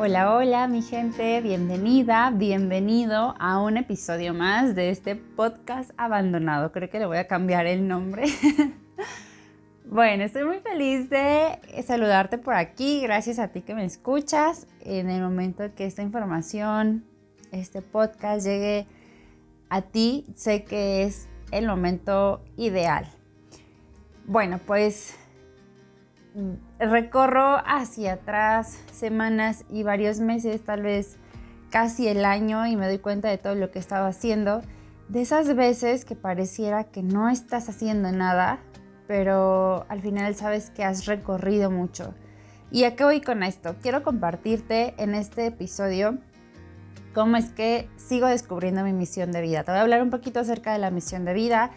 Hola, hola mi gente, bienvenida, bienvenido a un episodio más de este podcast abandonado. Creo que le voy a cambiar el nombre. bueno, estoy muy feliz de saludarte por aquí, gracias a ti que me escuchas. En el momento que esta información, este podcast llegue a ti, sé que es el momento ideal. Bueno, pues recorro hacia atrás semanas y varios meses, tal vez casi el año, y me doy cuenta de todo lo que he estado haciendo. De esas veces que pareciera que no estás haciendo nada, pero al final sabes que has recorrido mucho. ¿Y a qué voy con esto? Quiero compartirte en este episodio cómo es que sigo descubriendo mi misión de vida. Te voy a hablar un poquito acerca de la misión de vida.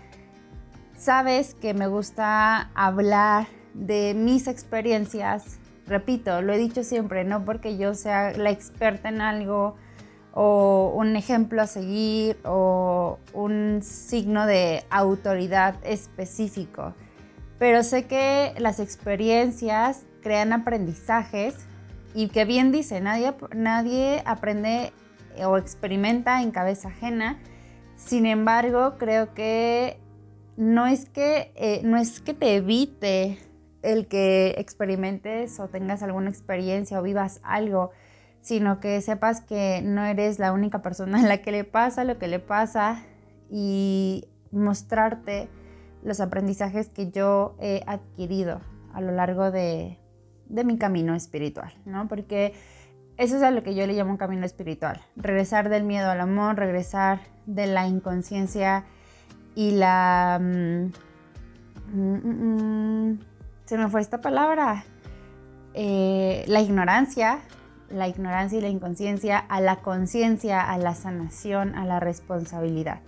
Sabes que me gusta hablar de mis experiencias, repito, lo he dicho siempre, no porque yo sea la experta en algo o un ejemplo a seguir o un signo de autoridad específico, pero sé que las experiencias crean aprendizajes y que bien dice, nadie, nadie aprende o experimenta en cabeza ajena, sin embargo, creo que no es que, eh, no es que te evite el que experimentes o tengas alguna experiencia o vivas algo, sino que sepas que no eres la única persona a la que le pasa lo que le pasa y mostrarte los aprendizajes que yo he adquirido a lo largo de, mi camino espiritual, ¿no? Porque eso es a lo que yo le llamo un camino espiritual. Regresar del miedo al amor, regresar de la inconsciencia y la... Mm, mm, mm, se me fue esta palabra, eh, la ignorancia, la ignorancia y la inconsciencia, a la conciencia, a la sanación, a la responsabilidad.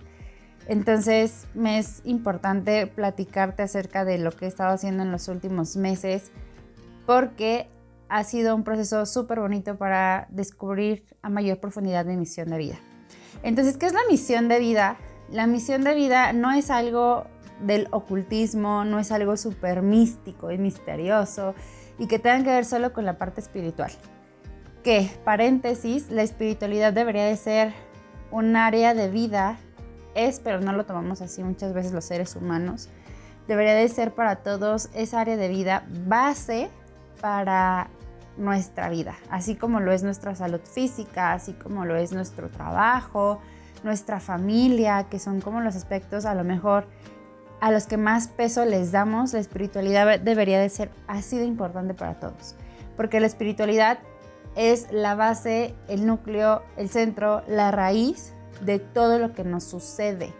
Entonces me es importante platicarte acerca de lo que he estado haciendo en los últimos meses porque ha sido un proceso súper bonito para descubrir a mayor profundidad mi misión de vida. Entonces, ¿qué es la misión de vida? La misión de vida no es algo del ocultismo, no es algo súper místico y misterioso y que tenga que ver solo con la parte espiritual. Que, paréntesis, la espiritualidad debería de ser un área de vida, es, pero no lo tomamos así muchas veces los seres humanos, debería de ser para todos esa área de vida base para nuestra vida, así como lo es nuestra salud física, así como lo es nuestro trabajo, nuestra familia, que son como los aspectos a lo mejor a los que más peso les damos, la espiritualidad debería de ser así de importante para todos. Porque la espiritualidad es la base, el núcleo, el centro, la raíz de todo lo que nos sucede.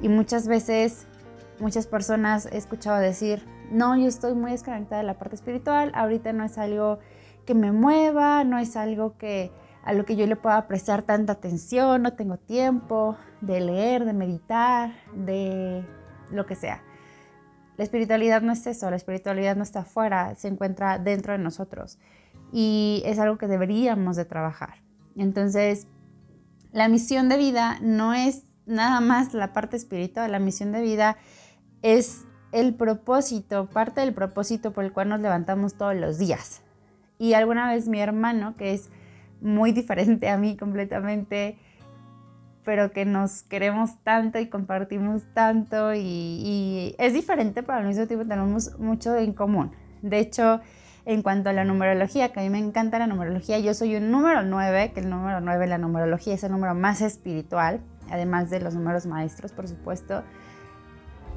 Y muchas veces, muchas personas he escuchado decir, no, yo estoy muy desconectada de la parte espiritual, ahorita no es algo que me mueva, no es algo que a lo que yo le pueda prestar tanta atención, no tengo tiempo de leer, de meditar, de lo que sea. La espiritualidad no es eso, la espiritualidad no está afuera, se encuentra dentro de nosotros y es algo que deberíamos de trabajar. Entonces, la misión de vida no es nada más la parte espiritual, la misión de vida es el propósito, parte del propósito por el cual nos levantamos todos los días. Y alguna vez mi hermano, que es muy diferente a mí completamente, pero que nos queremos tanto y compartimos tanto y, es diferente, pero al mismo tiempo tenemos mucho en común. De hecho, en cuanto a la numerología, que a mí me encanta la numerología, yo soy un número 9, que el número 9 la numerología es el número más espiritual, además de los números maestros, por supuesto.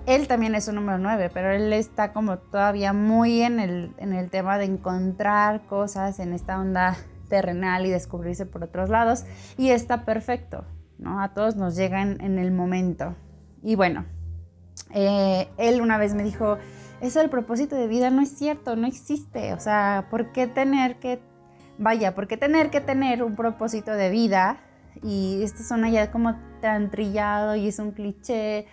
Él también es un número 9, pero él está como todavía muy en el, en el tema de encontrar cosas en esta onda terrenal y descubrirse por otros lados, y está perfecto. A todos nos llegan en el momento. Y bueno, eh, él una vez me dijo, eso del propósito de vida no es cierto, no existe. O sea, ¿por qué tener que, vaya, por qué tener que tener un propósito de vida? Y esto suena ya como tan trillado y es un cliché.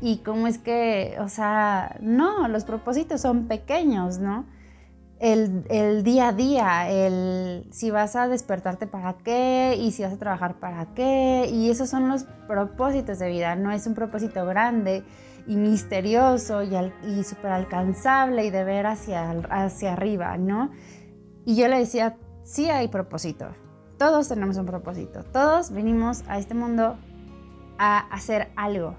Y cómo es que, o sea, no, los propósitos son pequeños, ¿no? El, día a día, el si vas a despertarte para qué y si vas a trabajar para qué. Y esos son los propósitos de vida, no es un propósito grande y misterioso y, y súper alcanzable y de ver hacia, hacia arriba, ¿no? Y yo le decía, sí hay propósito. Todos tenemos un propósito. Todos venimos a este mundo a hacer algo.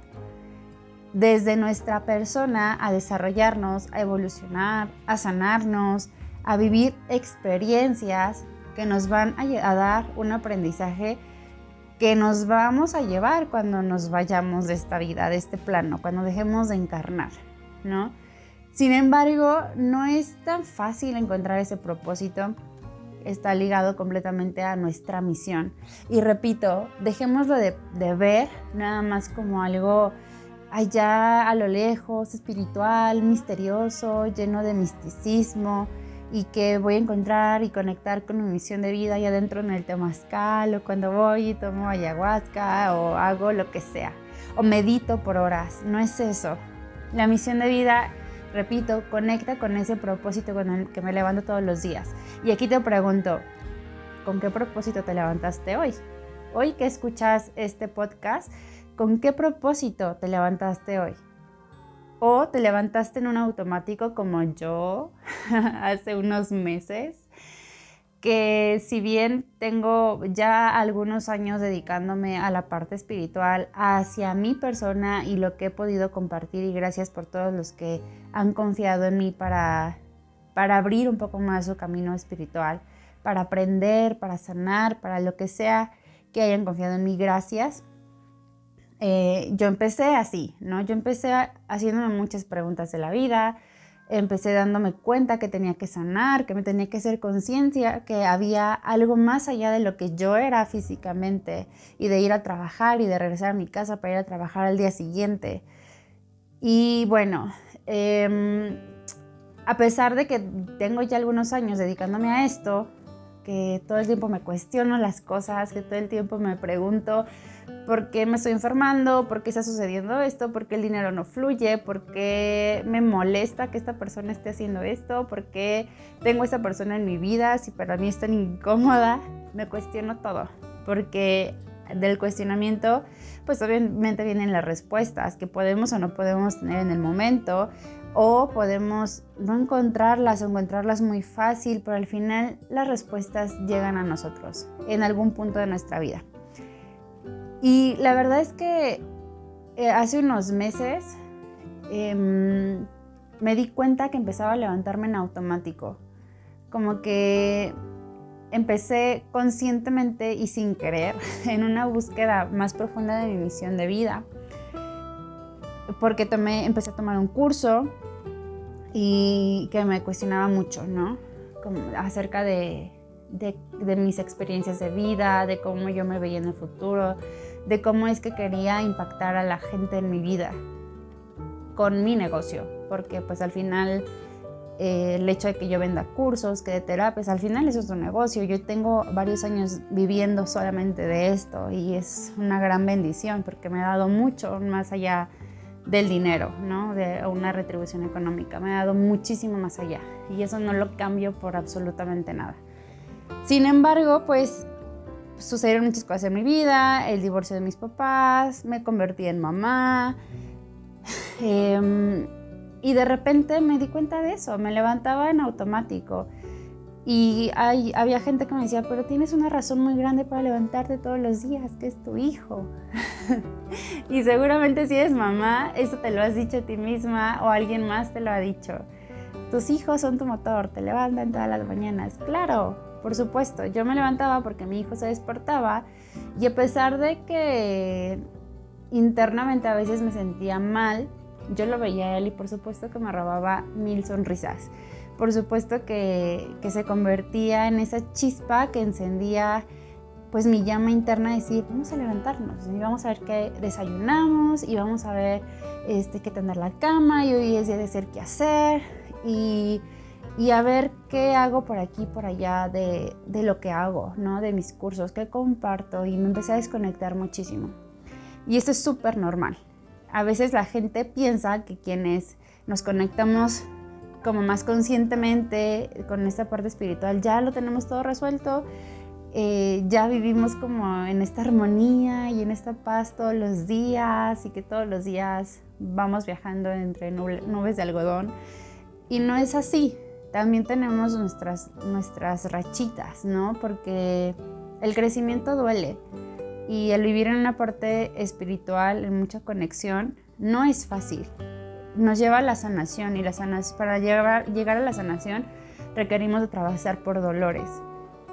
Desde nuestra persona a desarrollarnos, a evolucionar, a sanarnos, a vivir experiencias que nos van a, dar un aprendizaje que nos vamos a llevar cuando nos vayamos de esta vida, de este plano, cuando dejemos de encarnar, ¿no? Sin embargo, no es tan fácil encontrar ese propósito. Está ligado completamente a nuestra misión. Y repito, dejémoslo de, de ver nada más como algo allá a lo lejos, espiritual, misterioso, lleno de misticismo y que voy a encontrar y conectar con mi misión de vida allá adentro en el temazcal o cuando voy y tomo ayahuasca o hago lo que sea o medito por horas. No es eso. La misión de vida, repito, conecta con ese propósito con el que me levanto todos los días. Y aquí te pregunto, ¿con qué propósito te levantaste hoy? Hoy que escuchas este podcast, ¿con qué propósito te levantaste hoy? o te levantaste en un automático como yo hace unos meses, que si bien tengo ya algunos años dedicándome a la parte espiritual, hacia mi persona y lo que he podido compartir y gracias por todos los que han confiado en mí para, para abrir un poco más su camino espiritual, para aprender, para sanar, para lo que sea que hayan confiado en mí, gracias eh, yo empecé así, ¿no? Yo empecé haciéndome muchas preguntas de la vida, empecé dándome cuenta que tenía que sanar, que me tenía que hacer conciencia, que había algo más allá de lo que yo era físicamente y de ir a trabajar y de regresar a mi casa para ir a trabajar al día siguiente. Y bueno, em, a pesar de que tengo ya algunos años dedicándome a esto, que todo el tiempo me cuestiono las cosas, que todo el tiempo me pregunto, ¿Por qué me estoy enfermando? ¿Por qué está sucediendo esto? ¿Por qué el dinero no fluye? ¿Por qué me molesta que esta persona esté haciendo esto? ¿Por qué tengo esta persona en mi vida? Si para mí es tan incómoda, me cuestiono todo. Porque del cuestionamiento, pues obviamente vienen las respuestas que podemos o no podemos tener en el momento o podemos no encontrarlas o encontrarlas muy fácil, pero al final las respuestas llegan a nosotros en algún punto de nuestra vida. Y la verdad es que eh, hace unos meses em, me di cuenta que empezaba a levantarme en automático. Como que empecé conscientemente y sin querer en una búsqueda más profunda de mi misión de vida. Porque empecé a tomar un curso y que me cuestionaba mucho, ¿no? Acerca de, de mis experiencias de vida, de cómo yo me veía en el futuro, de cómo es que quería impactar a la gente en mi vida con mi negocio, porque pues al final eh, el hecho de que yo venda cursos, que de terapias, al final es un negocio. Yo tengo varios años viviendo solamente de esto y es una gran bendición porque me ha dado mucho más allá del dinero, ¿no? De una retribución económica. Me ha dado muchísimo más allá y eso no lo cambio por absolutamente nada. Sin embargo, pues sucedieron muchas cosas en mi vida, el divorcio de mis papás, me convertí en mamá. Em, y de repente me di cuenta de eso, me levantaba en automático. Y hay, había gente que me decía, pero tienes una razón muy grande para levantarte todos los días, que es tu hijo. y seguramente si eres mamá, eso te lo has dicho a ti misma o alguien más te lo ha dicho. Tus hijos son tu motor, te levantan todas las mañanas. Claro, por supuesto, yo me levantaba porque mi hijo se despertaba y a pesar de que internamente a veces me sentía mal, yo lo veía a él y por supuesto que me robaba mil sonrisas. Por supuesto que, se convertía en esa chispa que encendía pues mi llama interna de decir, vamos a levantarnos y vamos a ver qué desayunamos y vamos a ver este, qué tener la cama y hoy es día de hacer qué hacer y y a ver qué hago por aquí, por allá de, de, lo que hago, ¿no? De mis cursos, qué comparto y me empecé a desconectar muchísimo. Y esto es súper normal. A veces la gente piensa que quienes nos conectamos como más conscientemente con esta parte espiritual ya lo tenemos todo resuelto, eh, ya vivimos como en esta armonía y en esta paz todos los días y que todos los días vamos viajando entre nubes de algodón. Y no es así, también tenemos nuestras, nuestras rachitas, ¿no? Porque el crecimiento duele y el vivir en una parte espiritual, en mucha conexión, no es fácil. Nos lleva a la sanación y la sanación, para llegar, llegar a la sanación requerimos de trabajar por dolores.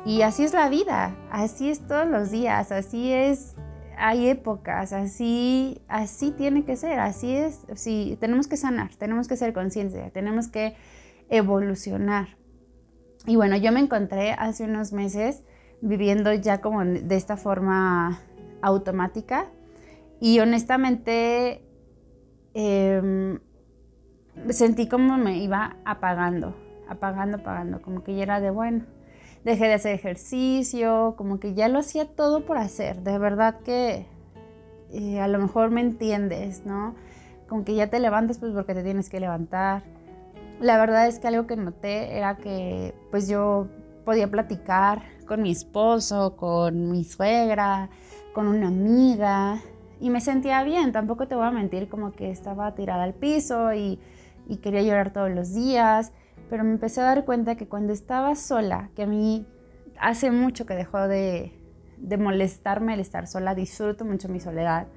Y así es la vida, así es todos los días, así es, hay épocas, así, así tiene que ser, así es, sí, tenemos que sanar, tenemos que ser conscientes, tenemos que evolucionar. Y bueno, yo me encontré hace unos meses viviendo ya como de esta forma automática y honestamente em, sentí como me iba apagando, apagando, apagando, como que ya era de bueno. Dejé de hacer ejercicio, como que ya lo hacía todo por hacer. De verdad que eh, a lo mejor me entiendes, ¿no? Como que ya te levantas pues porque te tienes que levantar la verdad es que algo que noté era que pues yo podía platicar con mi esposo, con mi suegra, con una amiga y me sentía bien, tampoco te voy a mentir como que estaba tirada al piso y, quería llorar todos los días, pero me empecé a dar cuenta que cuando estaba sola, que a mí hace mucho que dejó de, de molestarme el estar sola, disfruto mucho mi soledad,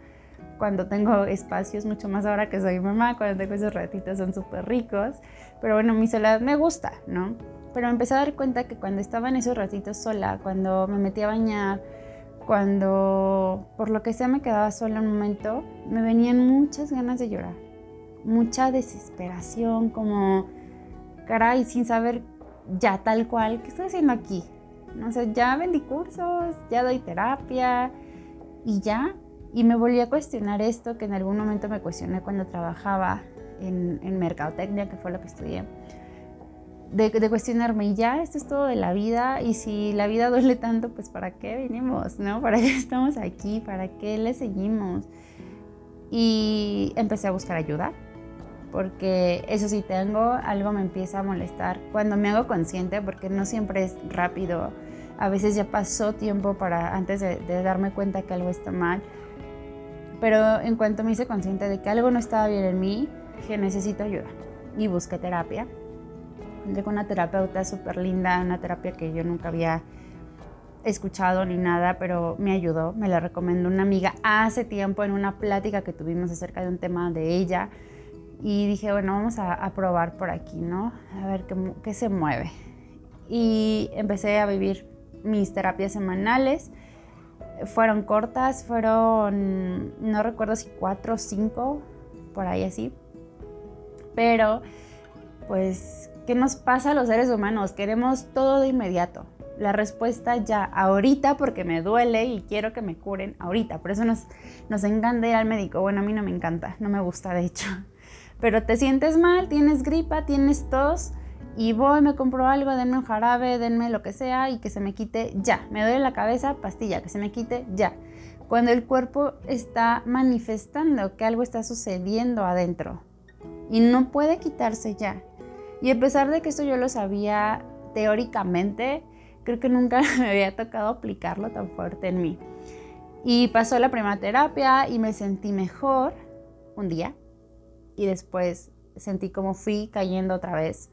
cuando tengo espacios, mucho más ahora que soy mamá, cuando tengo esos ratitos son súper ricos. Pero bueno, mi soledad me gusta, ¿no? Pero me empecé a dar cuenta que cuando estaba en esos ratitos sola, cuando me metía a bañar, cuando por lo que sea me quedaba sola un momento, me venían muchas ganas de llorar, mucha desesperación, como, caray, sin saber ya tal cual, ¿qué estoy haciendo aquí? No sé, ya vendí cursos, ya doy terapia y ya, y me volví a cuestionar esto que en algún momento me cuestioné cuando trabajaba en, en mercadotecnia, que fue lo que estudié. De, de, cuestionarme, y ya, esto es todo de la vida, y si la vida duele tanto, pues ¿para qué venimos? ¿No? ¿Para qué estamos aquí? ¿Para qué le seguimos? Y empecé a buscar ayuda, porque eso sí tengo, algo me empieza a molestar. Cuando me hago consciente, porque no siempre es rápido, a veces ya pasó tiempo para antes de, de darme cuenta que algo está mal, pero en cuanto me hice consciente de que algo no estaba bien en mí, que necesito ayuda y busqué terapia. Con una terapeuta súper linda, una terapia que yo nunca había escuchado ni nada, pero me ayudó, me la recomendó una amiga hace tiempo en una plática que tuvimos acerca de un tema de ella y dije, bueno, vamos a, probar por aquí, ¿no? A ver qué, qué se mueve. Y empecé a vivir mis terapias semanales fueron cortas, fueron, no recuerdo si cuatro o cinco, por ahí así. Pero, pues, ¿qué nos pasa a los seres humanos? Queremos todo de inmediato. La respuesta ya, ahorita porque me duele y quiero que me curen ahorita. Por eso nos, nos encanta ir al médico. Bueno, a mí no me encanta, no me gusta de hecho. Pero te sientes mal, tienes gripa, tienes tos y voy, me compro algo, denme un jarabe, denme lo que sea y que se me quite ya. Me duele la cabeza, pastilla, que se me quite ya. Cuando el cuerpo está manifestando que algo está sucediendo adentro y no puede quitarse ya. Y a pesar de que esto yo lo sabía teóricamente, creo que nunca me había tocado aplicarlo tan fuerte en mí. Y pasó la primera terapia y me sentí mejor un día y después sentí como fui cayendo otra vez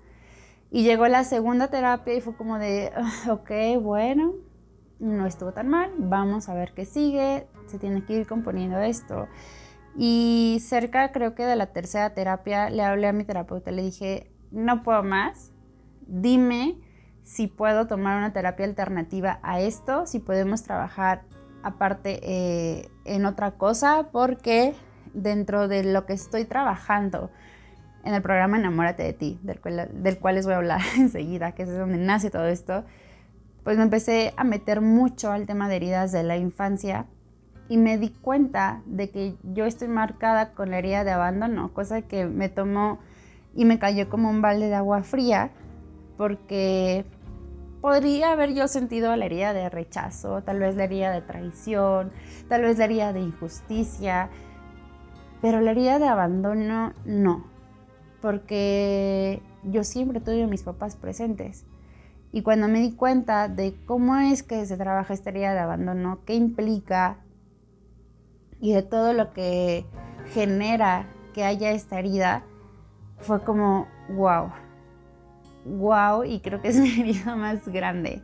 y llegó la segunda terapia y fue como de, ah, ok, bueno, no estuvo tan mal, vamos a ver qué sigue, se tiene que ir componiendo esto. Y cerca creo que de la tercera terapia le hablé a mi terapeuta, le dije, no puedo más, dime si puedo tomar una terapia alternativa a esto, si podemos trabajar aparte eh, en otra cosa, porque dentro de lo que estoy trabajando, en el programa Enamórate de ti, del cual, del cual les voy a hablar enseguida, que es donde nace todo esto, pues me empecé a meter mucho al tema de heridas de la infancia y me di cuenta de que yo estoy marcada con la herida de abandono, cosa que me tomó y me cayó como un balde de agua fría, porque podría haber yo sentido la herida de rechazo, tal vez la herida de traición, tal vez la herida de injusticia, pero la herida de abandono no porque yo siempre tuve a mis papás presentes. Y cuando me di cuenta de cómo es que se trabaja esta herida de abandono, qué implica y de todo lo que genera que haya esta herida, fue como, wow, wow y creo que es mi herida más grande.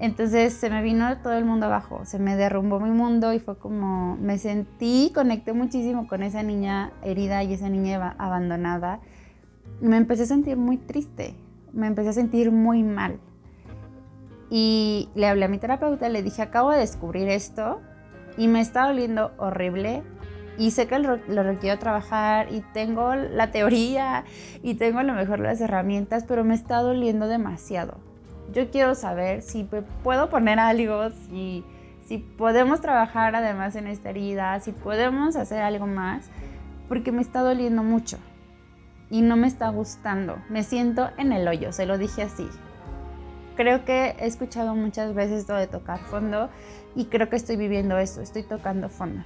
Entonces se me vino todo el mundo abajo, se me derrumbó mi mundo y fue como, me sentí, conecté muchísimo con esa niña herida y esa niña abandonada. Me empecé a sentir muy triste, me empecé a sentir muy mal. Y le hablé a mi terapeuta, le dije, acabo de descubrir esto y me está doliendo horrible y sé que lo, requiero trabajar y tengo la teoría y tengo a lo mejor las herramientas, pero me está doliendo demasiado. Yo quiero saber si puedo poner algo, si, si podemos trabajar además en esta herida, si podemos hacer algo más, porque me está doliendo mucho y no me está gustando. Me siento en el hoyo, se lo dije así creo que he escuchado muchas veces esto de tocar fondo y creo que estoy viviendo eso, estoy tocando fondo.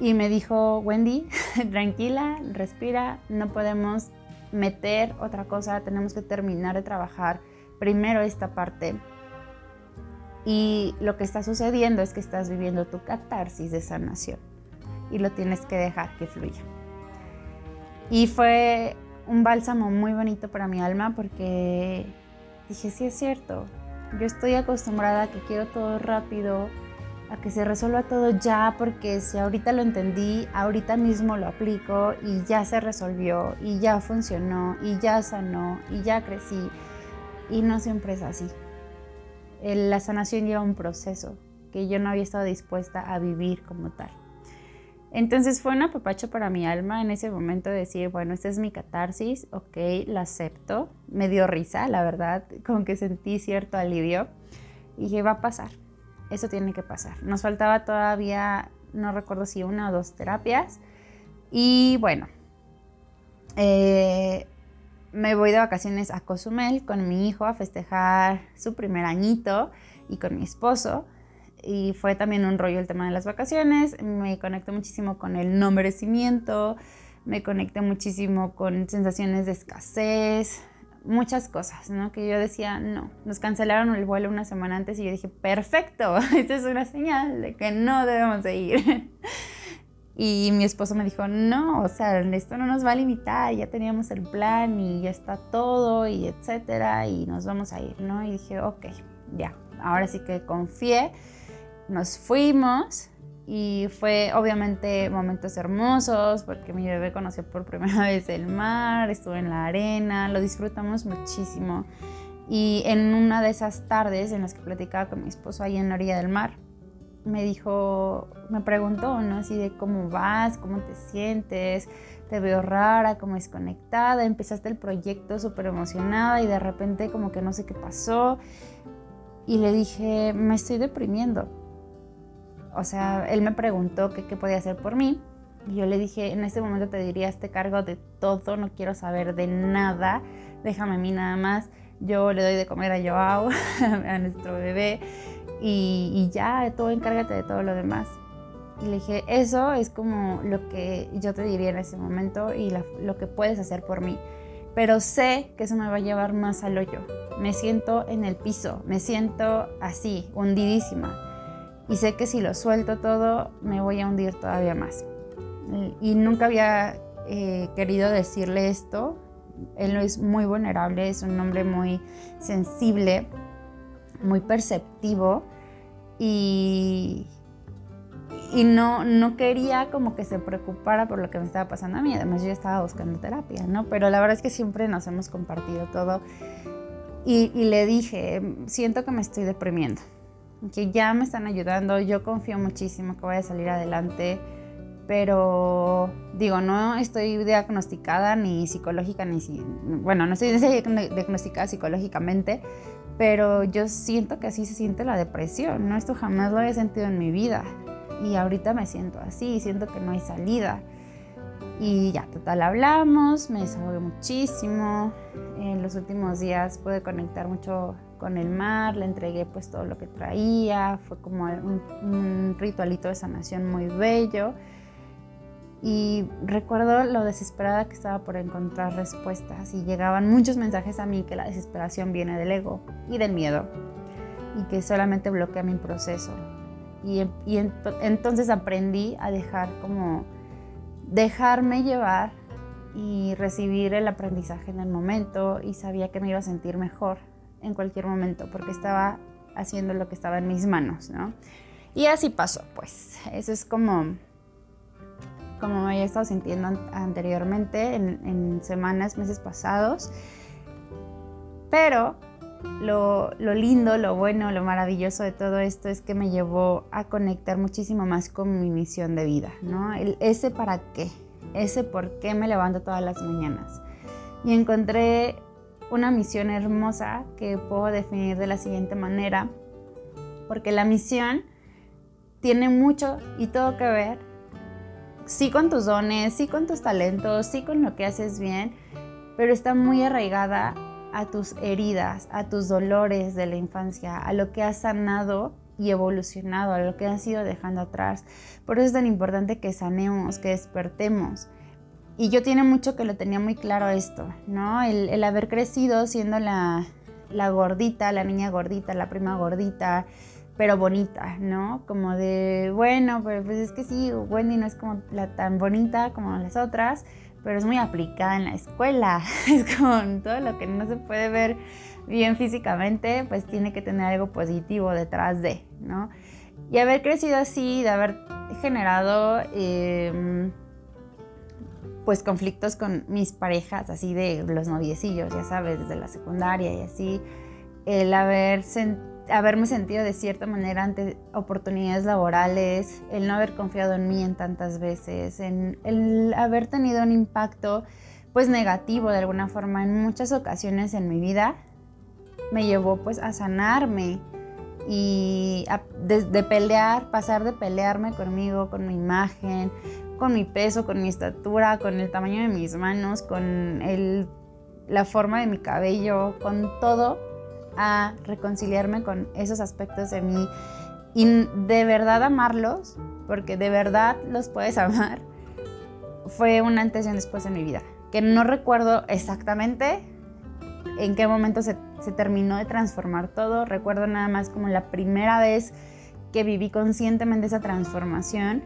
Y me dijo, Wendy, tranquila, respira, no podemos meter otra cosa, tenemos que terminar de trabajar primero esta parte. Y lo que está sucediendo es que estás viviendo tu catarsis de sanación y lo tienes que dejar que fluya. Y fue un bálsamo muy bonito para mi alma porque dije, sí es cierto, yo estoy acostumbrada a que quiero todo rápido, a que se resuelva todo ya, porque si ahorita lo entendí, ahorita mismo lo aplico y ya se resolvió y ya funcionó y ya sanó y ya crecí. Y no siempre es así. La sanación lleva un proceso que yo no había estado dispuesta a vivir como tal. Entonces fue un apapacho para mi alma en ese momento de decir, bueno, esta es mi catarsis, ok, la acepto. Me dio risa, la verdad, como que sentí cierto alivio. Y dije, va a pasar, eso tiene que pasar. Nos faltaba todavía, no recuerdo si una o dos terapias. Y bueno, eh, me voy de vacaciones a Cozumel con mi hijo a festejar su primer añito y con mi esposo y fue también un rollo el tema de las vacaciones. Me conecté muchísimo con el no merecimiento, me conecté muchísimo con sensaciones de escasez, muchas cosas, ¿no? Que yo decía, no, nos cancelaron el vuelo una semana antes y yo dije, perfecto, esta es una señal de que no debemos de ir. Y mi esposo me dijo, no, o sea, esto no nos va a limitar, ya teníamos el plan y ya está todo y etcétera y nos vamos a ir, ¿no? Y dije, ok, ya, ahora sí que confié nos fuimos y fue obviamente momentos hermosos porque mi bebé conoció por primera vez el mar, estuvo en la arena, lo disfrutamos muchísimo. Y en una de esas tardes en las que platicaba con mi esposo ahí en la orilla del mar, me dijo, me preguntó, ¿no? Así de cómo vas, cómo te sientes, te veo rara, como desconectada, empezaste el proyecto súper emocionada y de repente como que no sé qué pasó. Y le dije, me estoy deprimiendo o sea, él me preguntó qué, podía hacer por mí. Y yo le dije, en este momento te diría, este cargo de todo, no quiero saber de nada, déjame a mí nada más. Yo le doy de comer a Joao, a nuestro bebé, y, ya, tú encárgate de todo lo demás. Y le dije, eso es como lo que yo te diría en ese momento y lo que puedes hacer por mí. Pero sé que eso me va a llevar más al hoyo. Me siento en el piso, me siento así, hundidísima y sé que si lo suelto todo me voy a hundir todavía más. Y nunca había eh, querido decirle esto. Él es muy vulnerable, es un hombre muy sensible, muy perceptivo y, y no, no quería como que se preocupara por lo que me estaba pasando a mí. Además yo estaba buscando terapia, ¿no? Pero la verdad es que siempre nos hemos compartido todo. Y, y le dije, siento que me estoy deprimiendo que ya me están ayudando, yo confío muchísimo que voy a salir adelante, pero digo, no estoy diagnosticada ni psicológica, ni, bueno, no estoy diagnosticada psicológicamente, pero yo siento que así se siente la depresión, ¿no? Esto jamás lo he sentido en mi vida y ahorita me siento así, siento que no hay salida. Y ya, total, hablamos, me desahogué muchísimo. En los últimos días pude conectar mucho con el mar, le entregué pues todo lo que traía, fue como un, ritualito de sanación muy bello. Y recuerdo lo desesperada que estaba por encontrar respuestas y llegaban muchos mensajes a mí que la desesperación viene del ego y del miedo y que solamente bloquea mi proceso. Y, y entonces aprendí a dejar como dejarme llevar y recibir el aprendizaje en el momento y sabía que me iba a sentir mejor en cualquier momento porque estaba haciendo lo que estaba en mis manos, ¿no? Y así pasó, pues. Eso es como, como me había estado sintiendo anteriormente en, semanas, meses pasados. Pero lo, lo, lindo, lo bueno, lo maravilloso de todo esto es que me llevó a conectar muchísimo más con mi misión de vida, ¿no? El, ese para qué, ese por qué me levanto todas las mañanas. Y encontré una misión hermosa que puedo definir de la siguiente manera, porque la misión tiene mucho y todo que ver, sí con tus dones, sí con tus talentos, sí con lo que haces bien, pero está muy arraigada a tus heridas, a tus dolores de la infancia, a lo que has sanado y evolucionado, a lo que has ido dejando atrás. Por eso es tan importante que sanemos, que despertemos. Y yo tiene mucho que lo tenía muy claro esto, ¿no? El, haber crecido siendo la, la gordita, la niña gordita, la prima gordita, pero bonita, ¿no? Como de, bueno, pues es que sí, Wendy no es como la tan bonita como las otras, pero es muy aplicada en la escuela. Es como todo lo que no se puede ver bien físicamente, pues tiene que tener algo positivo detrás de, ¿no? Y haber crecido así, de haber generado em, pues conflictos con mis parejas, así de los noviecillos, ya sabes, desde la secundaria y así, el haber haberme sentido de cierta manera ante oportunidades laborales, el no haber confiado en mí en tantas veces, en el haber tenido un impacto pues negativo de alguna forma en muchas ocasiones en mi vida, me llevó pues a sanarme y de, pelear, pasar de pelearme conmigo, con mi imagen, con mi peso, con mi estatura, con el tamaño de mis manos, con el, la forma de mi cabello, con todo a reconciliarme con esos aspectos de mí y de verdad amarlos, porque de verdad los puedes amar, fue un antes y un después en mi vida, que no recuerdo exactamente en qué momento se, se terminó de transformar todo, recuerdo nada más como la primera vez que viví conscientemente esa transformación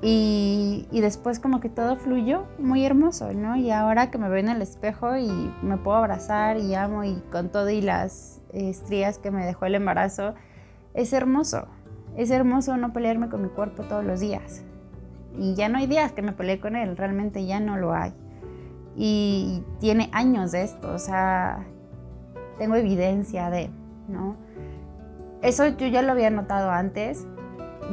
y, después como que todo fluyó muy hermoso, ¿no? Y ahora que me veo en el espejo y me puedo abrazar y amo y con todo y las estrías que me dejó el embarazo, es hermoso. Es hermoso no pelearme con mi cuerpo todos los días. Y ya no hay días que me peleé con él, realmente ya no lo hay. Y tiene años de esto, o sea, tengo evidencia de, ¿no? Eso yo ya lo había notado antes,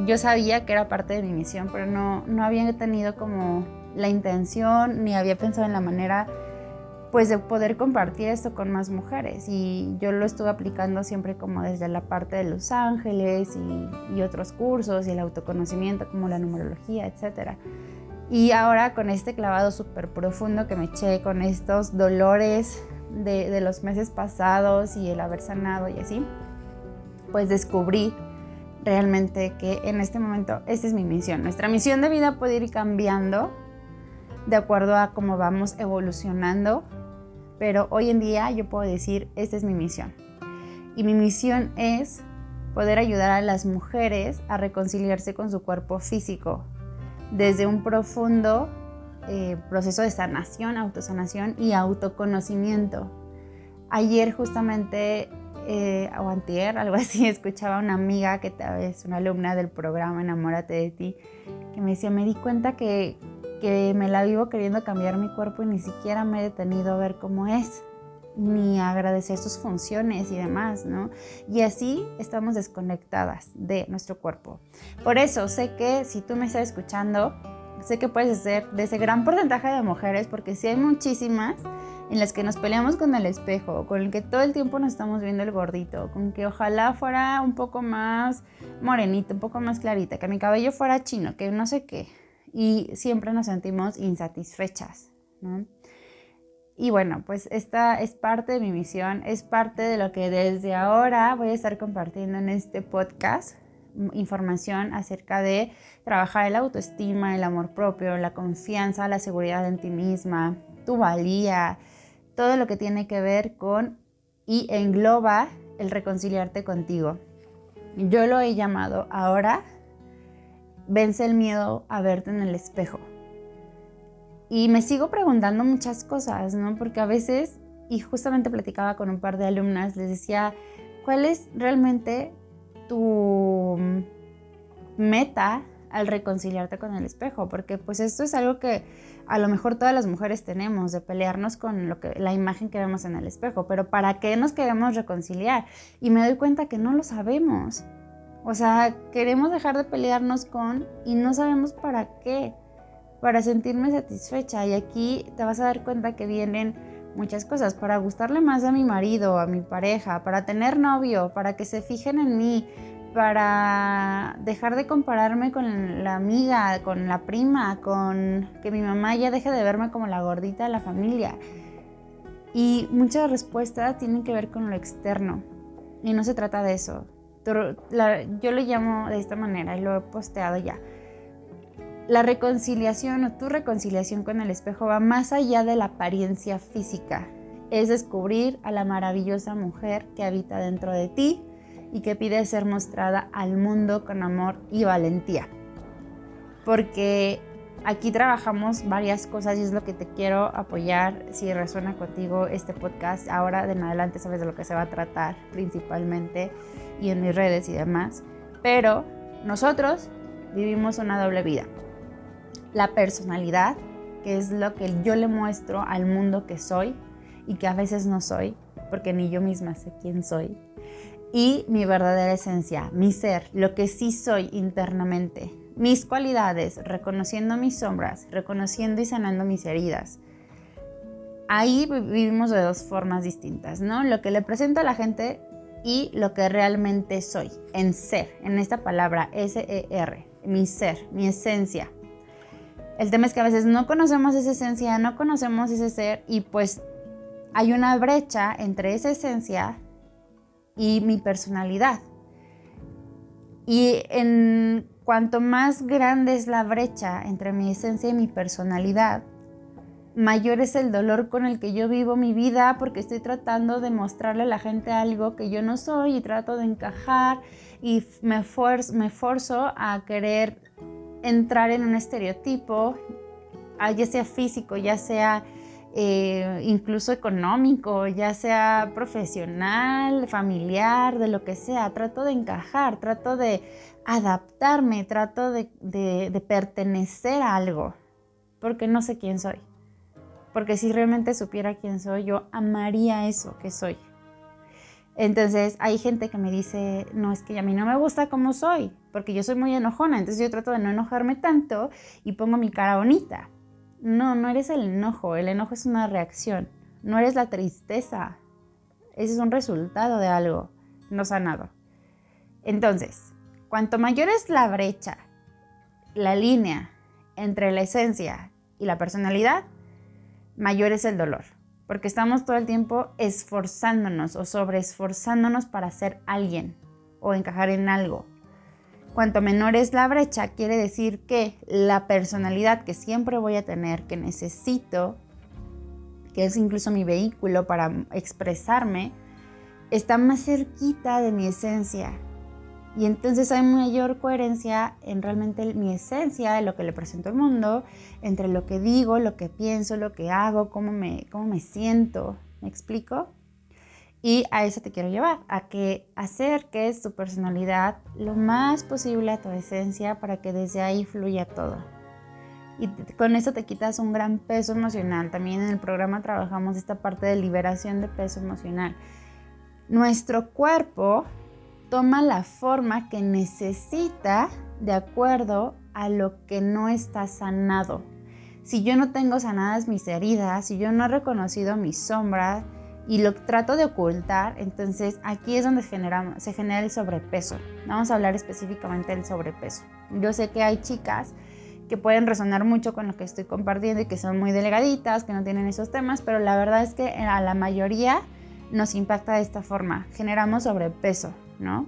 yo sabía que era parte de mi misión, pero no, no había tenido como la intención ni había pensado en la manera pues de poder compartir esto con más mujeres y yo lo estuve aplicando siempre como desde la parte de Los Ángeles y, otros cursos y el autoconocimiento como la numerología, etc. Y ahora con este clavado súper profundo que me eché con estos dolores de, de los meses pasados y el haber sanado y así, pues descubrí realmente que en este momento esta es mi misión. Nuestra misión de vida puede ir cambiando de acuerdo a cómo vamos evolucionando, pero hoy en día yo puedo decir, esta es mi misión. Y mi misión es poder ayudar a las mujeres a reconciliarse con su cuerpo físico desde un profundo eh, proceso de sanación, autosanación y autoconocimiento. Ayer justamente eh, o algo así, escuchaba a una amiga que es una alumna del programa Enamórate de ti, que me decía, me di cuenta que, que me la vivo queriendo cambiar mi cuerpo y ni siquiera me he detenido a ver cómo es, ni agradecer sus funciones y demás, ¿no? Y así estamos desconectadas de nuestro cuerpo. Por eso sé que si tú me estás escuchando, sé que puedes ser de ese gran porcentaje de mujeres, porque sí hay muchísimas en las que nos peleamos con el espejo, con el que todo el tiempo nos estamos viendo el gordito, con que ojalá fuera un poco más morenito, un poco más clarita, que mi cabello fuera chino, que no sé qué. Y siempre nos sentimos insatisfechas, Y bueno, pues esta es parte de mi misión, es parte de lo que desde ahora voy a estar compartiendo en este podcast, información acerca de trabajar el autoestima, el amor propio, la confianza, la seguridad en ti misma, tu valía, todo lo que tiene que ver con y engloba el reconciliarte contigo. Yo lo he llamado ahora, vence el miedo a verte en el espejo. Y me sigo preguntando muchas cosas, ¿no? Porque a veces, y justamente platicaba con un par de alumnas, les decía, ¿cuál es realmente tu meta al reconciliarte con el espejo? Porque pues esto es algo que a lo mejor todas las mujeres tenemos, de pelearnos con lo que, la imagen que vemos en el espejo, pero ¿para qué nos queremos reconciliar? Y me doy cuenta que no lo sabemos. O sea, queremos dejar de pelearnos con y no sabemos para qué para sentirme satisfecha. Y aquí te vas a dar cuenta que vienen muchas cosas, para gustarle más a mi marido, a mi pareja, para tener novio, para que se fijen en mí, para dejar de compararme con la amiga, con la prima, con que mi mamá ya deje de verme como la gordita de la familia. Y muchas respuestas tienen que ver con lo externo. Y no se trata de eso. Yo lo llamo de esta manera y lo he posteado ya la reconciliación o tu reconciliación con el espejo va más allá de la apariencia física. Es descubrir a la maravillosa mujer que habita dentro de ti y que pide ser mostrada al mundo con amor y valentía. Porque aquí trabajamos varias cosas y es lo que te quiero apoyar si resuena contigo este podcast. Ahora de en adelante sabes de lo que se va a tratar principalmente y en mis redes y demás. Pero nosotros vivimos una doble vida la personalidad, que es lo que yo le muestro al mundo que soy y que a veces no soy, porque ni yo misma sé quién soy. Y mi verdadera esencia, mi ser, lo que sí soy internamente, mis cualidades, reconociendo mis sombras, reconociendo y sanando mis heridas. Ahí vivimos de dos formas distintas, ¿no? Lo que le presento a la gente y lo que realmente soy, en ser, en esta palabra S-E-R, mi ser, mi esencia. El tema es que a veces no conocemos esa esencia, no conocemos ese ser y pues hay una brecha entre esa esencia y mi personalidad. Y en cuanto más grande es la brecha entre mi esencia y mi personalidad, mayor es el dolor con el que yo vivo mi vida porque estoy tratando de mostrarle a la gente algo que yo no soy y trato de encajar y me, me forzo a querer entrar en un estereotipo, ah, ya sea físico, ya sea eh, incluso económico, ya sea profesional, familiar, de lo que sea. Trato de encajar, trato de adaptarme, trato de, pertenecer a algo, porque no sé quién soy. Porque si realmente supiera quién soy, yo amaría eso que soy. Entonces hay gente que me dice, no, es que a mí no me gusta como soy, porque yo soy muy enojona, entonces yo trato de no enojarme tanto y pongo mi cara bonita. No, no eres el enojo, el enojo es una reacción, no eres la tristeza, ese es un resultado de algo no sanado. Entonces, cuanto mayor es la brecha, la línea entre la esencia y la personalidad, mayor es el dolor porque estamos todo el tiempo esforzándonos o sobreesforzándonos para ser alguien o encajar en algo. Cuanto menor es la brecha, quiere decir que la personalidad que siempre voy a tener, que necesito, que es incluso mi vehículo para expresarme, está más cerquita de mi esencia, y entonces hay mayor coherencia en realmente mi esencia, de lo que le presento al mundo, entre lo que digo, lo que pienso, lo que hago, cómo me, cómo me siento. ¿Me explico? Y a eso te quiero llevar, a que acerques tu personalidad lo más posible a tu esencia para que desde ahí fluya todo. Y con eso te quitas un gran peso emocional. También en el programa trabajamos esta parte de liberación de peso emocional. Nuestro cuerpo toma la forma que necesita de acuerdo a lo que no está sanado. Si yo no tengo sanadas mis heridas, si yo no he reconocido mis sombras y lo trato de ocultar, entonces aquí es donde se genera el sobrepeso. Vamos a hablar específicamente del sobrepeso. Yo sé que hay chicas que pueden resonar mucho con lo que estoy compartiendo y que son muy delgaditas, que no tienen esos temas, pero la verdad es que a la mayoría nos impacta de esta forma. Generamos sobrepeso. ¿no?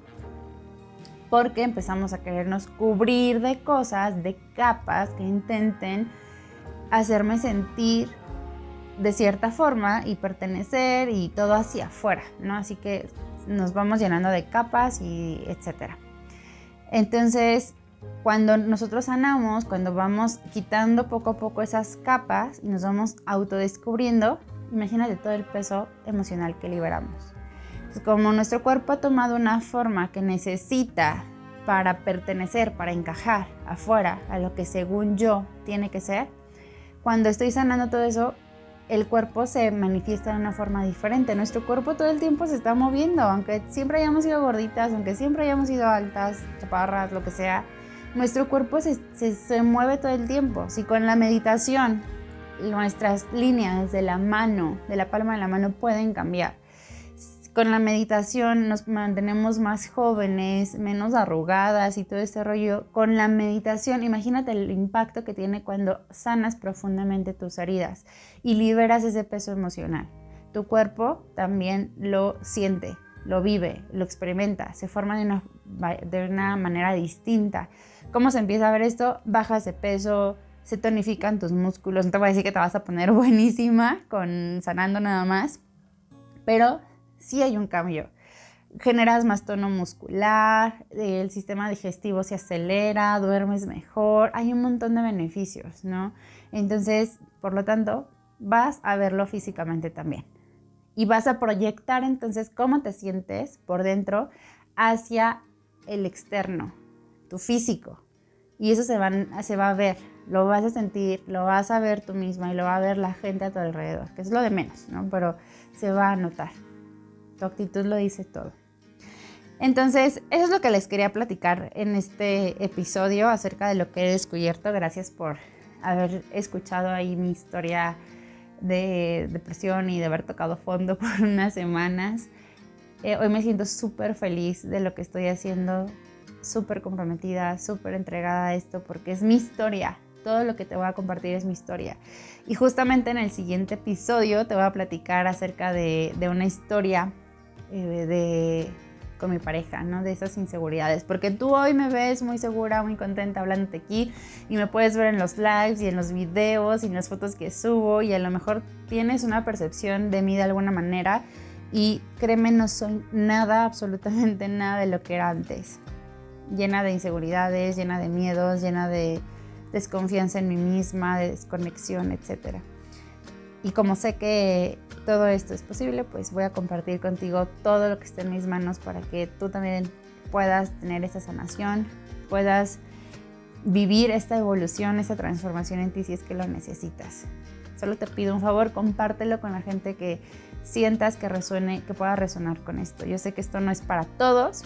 Porque empezamos a querernos cubrir de cosas, de capas que intenten hacerme sentir de cierta forma y pertenecer y todo hacia afuera, ¿no? Así que nos vamos llenando de capas y etcétera. Entonces, cuando nosotros sanamos, cuando vamos quitando poco a poco esas capas y nos vamos autodescubriendo, imagínate todo el peso emocional que liberamos. como nuestro cuerpo ha tomado una forma que necesita para pertenecer, para encajar afuera a lo que según yo tiene que ser, cuando estoy sanando todo eso, el cuerpo se manifiesta de una forma diferente. Nuestro cuerpo todo el tiempo se está moviendo, aunque siempre hayamos sido gorditas, aunque siempre hayamos sido altas, chaparras, lo que sea, nuestro cuerpo se, se, mueve todo el tiempo. Si con la meditación nuestras líneas de la mano, de la palma de la mano pueden cambiar. Con la meditación nos mantenemos más jóvenes, menos arrugadas y todo ese rollo. Con la meditación, imagínate el impacto que tiene cuando sanas profundamente tus heridas y liberas ese peso emocional. Tu cuerpo también lo siente, lo vive, lo experimenta, se forma de una, de una manera distinta. ¿Cómo se empieza a ver esto? Bajas de peso, se tonifican tus músculos. No te voy a decir que te vas a poner buenísima con sanando nada más, pero sí hay un cambio. Generas más tono muscular, el sistema digestivo se acelera, duermes mejor, hay un montón de beneficios, ¿no? Entonces, por lo tanto, vas a verlo físicamente también. Y vas a proyectar entonces cómo te sientes por dentro hacia el externo, tu físico. Y eso se, se va a ver, lo vas a sentir, lo vas a ver tú misma y lo va a ver la gente a tu alrededor, que es lo de menos, ¿no? Pero se va a notar. Tu actitud lo dice todo. Entonces, eso es lo que les quería platicar en este episodio acerca de lo que he descubierto. Gracias por haber escuchado ahí mi historia de depresión y de haber tocado fondo por unas semanas. Eh, hoy me siento súper feliz de lo que estoy haciendo, súper comprometida, súper entregada a esto porque es mi historia. Todo lo que te voy a compartir es mi historia. Y justamente en el siguiente episodio te voy a platicar acerca de, una historia eh, de, con mi pareja, ¿no? De esas inseguridades. Porque tú hoy me ves muy segura, muy contenta hablándote aquí y me puedes ver en los lives y en los videos y en las fotos que subo y a lo mejor tienes una percepción de mí de alguna manera y créeme, no soy nada, absolutamente nada de lo que era antes llena de inseguridades, llena de miedos, llena de desconfianza en mí misma, de desconexión, etc. Y como sé que todo esto es posible, pues voy a compartir contigo todo lo que esté en mis manos para que tú también puedas tener esa sanación, puedas vivir esta evolución, esta transformación en ti si es que lo necesitas. Solo te pido un favor, compártelo con la gente que sientas que resuene, que pueda resonar con esto. Yo sé que esto no es para todos,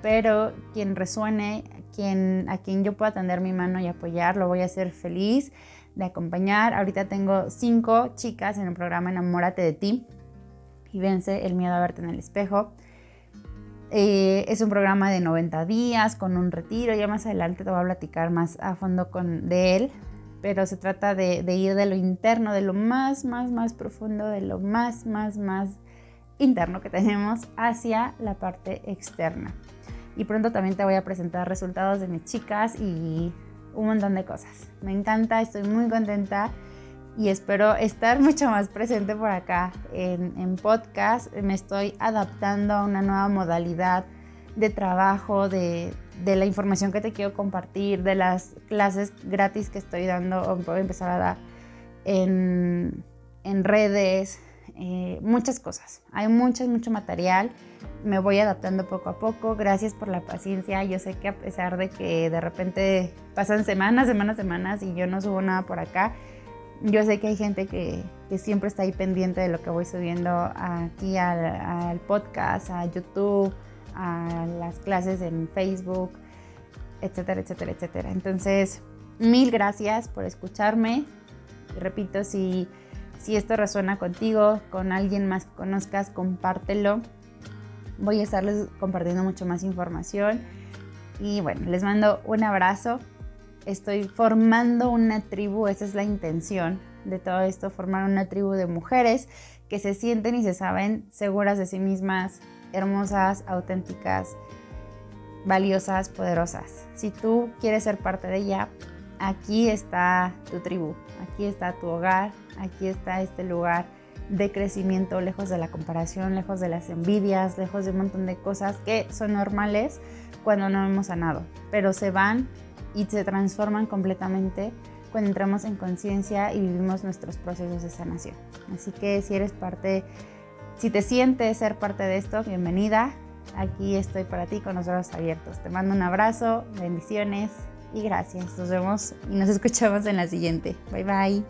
pero quien resuene, quien, a quien yo pueda tender mi mano y apoyar, lo voy a hacer feliz de acompañar. Ahorita tengo cinco chicas en el programa Enamórate de ti y vence el miedo a verte en el espejo. Eh, es un programa de 90 días con un retiro. Ya más adelante te voy a platicar más a fondo con, de él. Pero se trata de, de ir de lo interno, de lo más, más, más profundo, de lo más, más, más interno que tenemos hacia la parte externa y pronto también te voy a presentar resultados de mis chicas y un montón de cosas. Me encanta, estoy muy contenta y espero estar mucho más presente por acá en, podcast. Me estoy adaptando a una nueva modalidad de trabajo, de, la información que te quiero compartir, de las clases gratis que estoy dando o puedo empezar a dar en, en redes, eh, muchas cosas. Hay mucho, mucho material. Me voy adaptando poco a poco. Gracias por la paciencia. Yo sé que a pesar de que de repente pasan semanas, semanas, semanas y yo no subo nada por acá, yo sé que hay gente que, siempre está ahí pendiente de lo que voy subiendo aquí al, al podcast, a YouTube, a las clases en Facebook, etcétera, etcétera, etcétera. Entonces, mil gracias por escucharme. Repito, si si esto resuena contigo, con alguien más que conozcas, compártelo. Voy a estarles compartiendo mucho más información. Y bueno, les mando un abrazo. Estoy formando una tribu, esa es la intención de todo esto, formar una tribu de mujeres que se sienten y se saben seguras de sí mismas, hermosas, auténticas, valiosas, poderosas. Si tú quieres ser parte de ella, aquí está tu tribu, aquí está tu hogar, aquí está este lugar de crecimiento, lejos de la comparación, lejos de las envidias, lejos de un montón de cosas que son normales cuando no hemos sanado, pero se van y se transforman completamente cuando entramos en conciencia y vivimos nuestros procesos de sanación. Así que si eres parte, si te sientes ser parte de esto, bienvenida. Aquí estoy para ti con los brazos abiertos. Te mando un abrazo, bendiciones y gracias. Nos vemos y nos escuchamos en la siguiente. Bye bye.